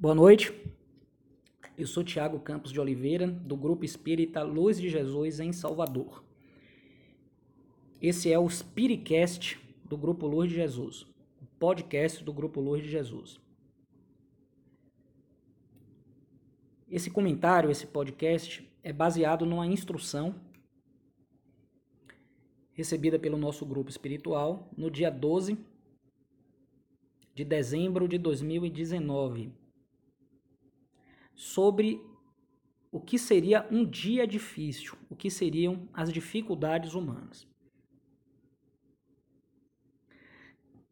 Boa noite. Eu sou Tiago Campos de Oliveira, do Grupo Espírita Luz de Jesus em Salvador. Esse é o Spiritcast do Grupo Luz de Jesus, o podcast do Grupo Luz de Jesus. Esse comentário, esse podcast, é baseado numa instrução recebida pelo nosso grupo espiritual no dia 12 de dezembro de 2019, sobre o que seria um dia difícil, o que seriam as dificuldades humanas.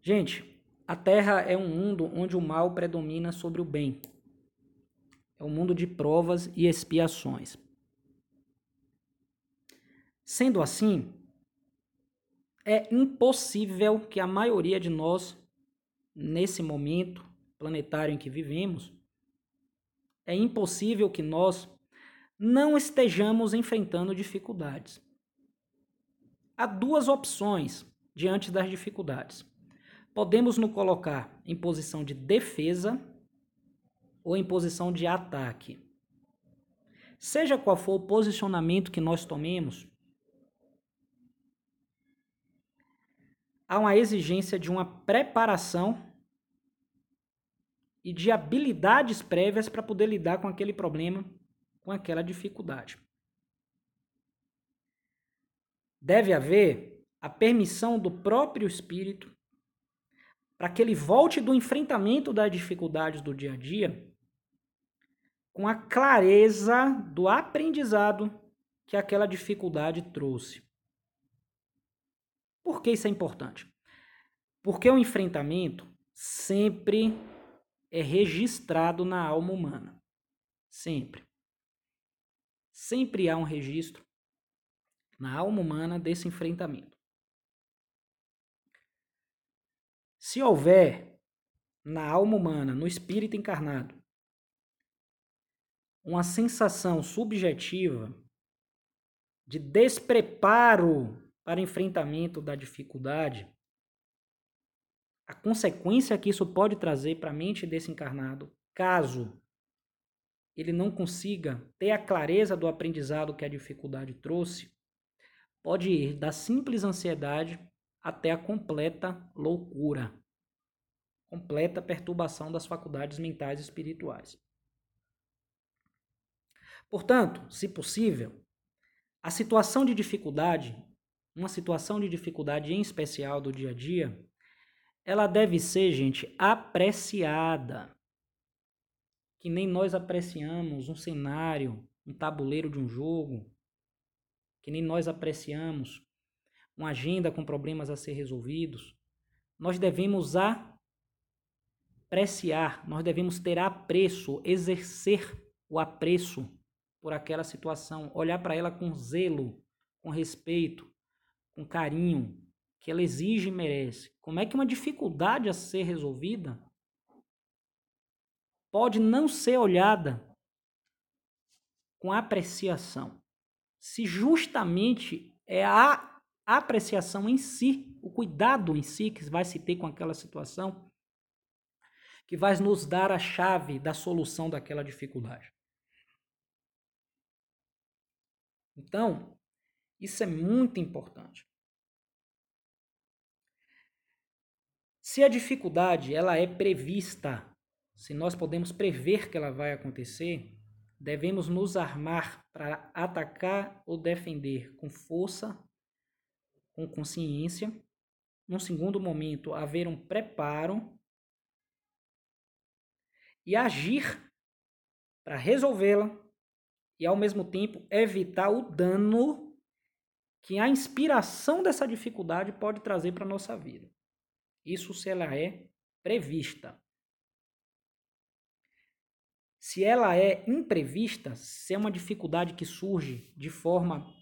Gente, a Terra é um mundo onde o mal predomina sobre o bem. É um mundo de provas e expiações. Sendo assim, é impossível que a maioria de nós nesse momento planetário em que vivemos, é impossível que nós não estejamos enfrentando dificuldades. Há duas opções diante das dificuldades. Podemos nos colocar em posição de defesa ou em posição de ataque. Seja qual for o posicionamento que nós tomemos, há uma exigência de uma preparação e de habilidades prévias para poder lidar com aquele problema, com aquela dificuldade. Deve haver a permissão do próprio espírito para que ele volte do enfrentamento das dificuldades do dia a dia com a clareza do aprendizado que aquela dificuldade trouxe. Por que isso é importante? Porque o enfrentamento sempre é registrado na alma humana. Sempre. Sempre há um registro na alma humana desse enfrentamento. Se houver na alma humana, no espírito encarnado, uma sensação subjetiva de despreparo para enfrentamento da dificuldade, a consequência que isso pode trazer para a mente desse encarnado, caso ele não consiga ter a clareza do aprendizado que a dificuldade trouxe, pode ir da simples ansiedade até a completa loucura, completa perturbação das faculdades mentais e espirituais. Portanto, se possível, a situação de dificuldade, uma situação de dificuldade em especial do dia a dia, ela deve ser, gente, apreciada. Que nem nós apreciamos um cenário, um tabuleiro de um jogo, que nem nós apreciamos uma agenda com problemas a ser resolvidos. Nós devemos apreciar, nós devemos ter apreço, exercer o apreço por aquela situação, olhar para ela com zelo, com respeito, com carinho, que ela exige e merece. Como é que uma dificuldade a ser resolvida pode não ser olhada com apreciação? Se justamente é a apreciação em si, o cuidado em si que vai se ter com aquela situação, que vai nos dar a chave da solução daquela dificuldade. Então, isso é muito importante. Se a dificuldade ela é prevista, se nós podemos prever que ela vai acontecer, devemos nos armar para atacar ou defender com força, com consciência. Num segundo momento, haver um preparo e agir para resolvê-la e, ao mesmo tempo, evitar o dano que a inspiração dessa dificuldade pode trazer para a nossa vida. Isso se ela é prevista. Se ela é imprevista, se é uma dificuldade que surge de forma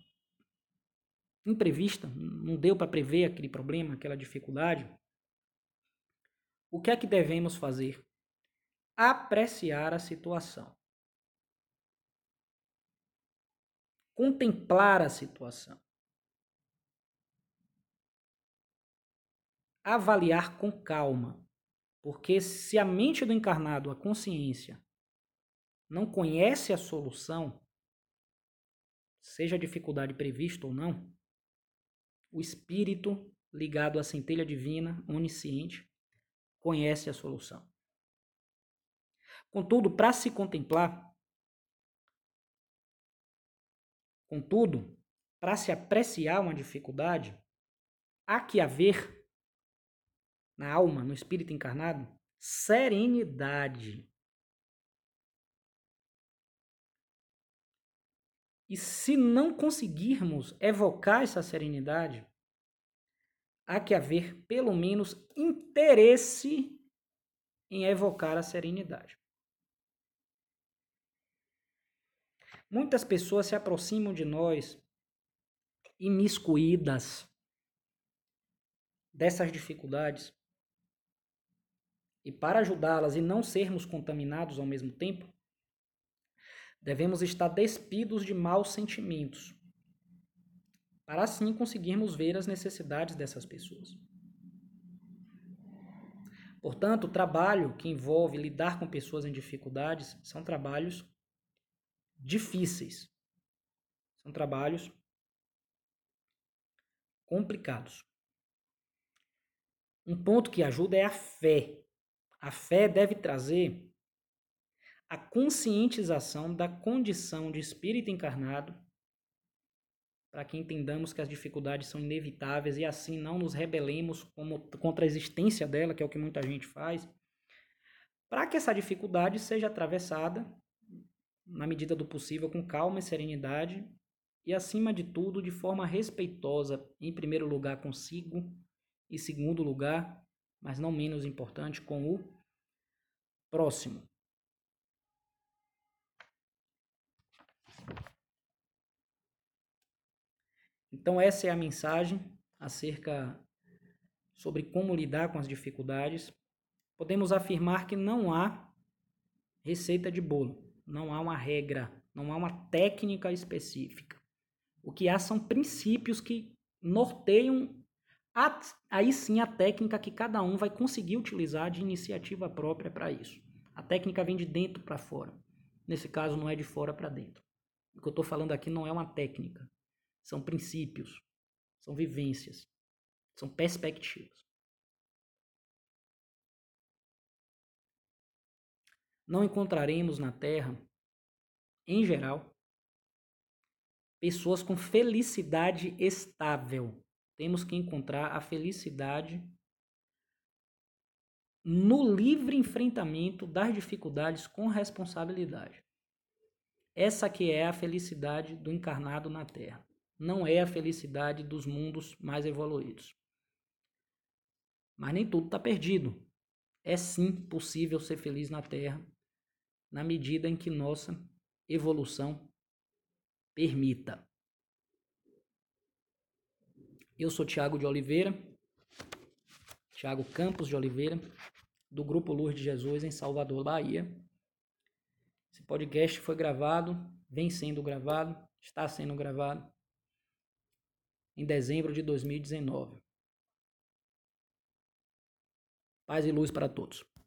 imprevista, não deu para prever aquele problema, aquela dificuldade, o que é que devemos fazer? Apreciar a situação. Contemplar a situação. Avaliar com calma, Porque se a mente do encarnado, a consciência, não conhece a solução, seja a dificuldade prevista ou não, o espírito ligado à centelha divina, onisciente, conhece a solução. Contudo, para se contemplar, contudo, para se apreciar uma dificuldade, há que haver na alma, no espírito encarnado, serenidade. E se não conseguirmos evocar essa serenidade, há que haver pelo menos interesse em evocar a serenidade. Muitas pessoas se aproximam de nós imiscuídas dessas dificuldades. E para ajudá-las e não sermos contaminados ao mesmo tempo, devemos estar despidos de maus sentimentos, para assim conseguirmos ver as necessidades dessas pessoas. Portanto, o trabalho que envolve lidar com pessoas em dificuldades são trabalhos difíceis. São trabalhos complicados. Um ponto que ajuda é a fé. A fé deve trazer a conscientização da condição de espírito encarnado para que entendamos que as dificuldades são inevitáveis e assim não nos rebelemos como, contra a existência dela, que é o que muita gente faz, para que essa dificuldade seja atravessada na medida do possível com calma e serenidade e acima de tudo de forma respeitosa, em primeiro lugar consigo e segundo lugar, mas não menos importante, com o próximo. Então, essa é a mensagem acerca sobre como lidar com as dificuldades. Podemos afirmar que não há receita de bolo, não há uma regra, não há uma técnica específica. O que há são princípios que norteiam aí sim a técnica que cada um vai conseguir utilizar de iniciativa própria para isso. A técnica vem de dentro para fora. Nesse caso, não é de fora para dentro. O que eu estou falando aqui não é uma técnica, são princípios, são vivências, são perspectivas. Não encontraremos na Terra, em geral, pessoas com felicidade estável. Temos que encontrar a felicidade no livre enfrentamento das dificuldades com responsabilidade. Essa que é a felicidade do encarnado na Terra não é a felicidade dos mundos mais evoluídos. Mas nem tudo está perdido. É sim possível ser feliz na Terra, na medida em que nossa evolução permita. Eu sou Tiago de Oliveira, Tiago Campos de Oliveira, do Grupo Luz de Jesus em Salvador, Bahia. Esse podcast foi gravado, vem sendo gravado, está sendo gravado em dezembro de 2019. Paz e luz para todos.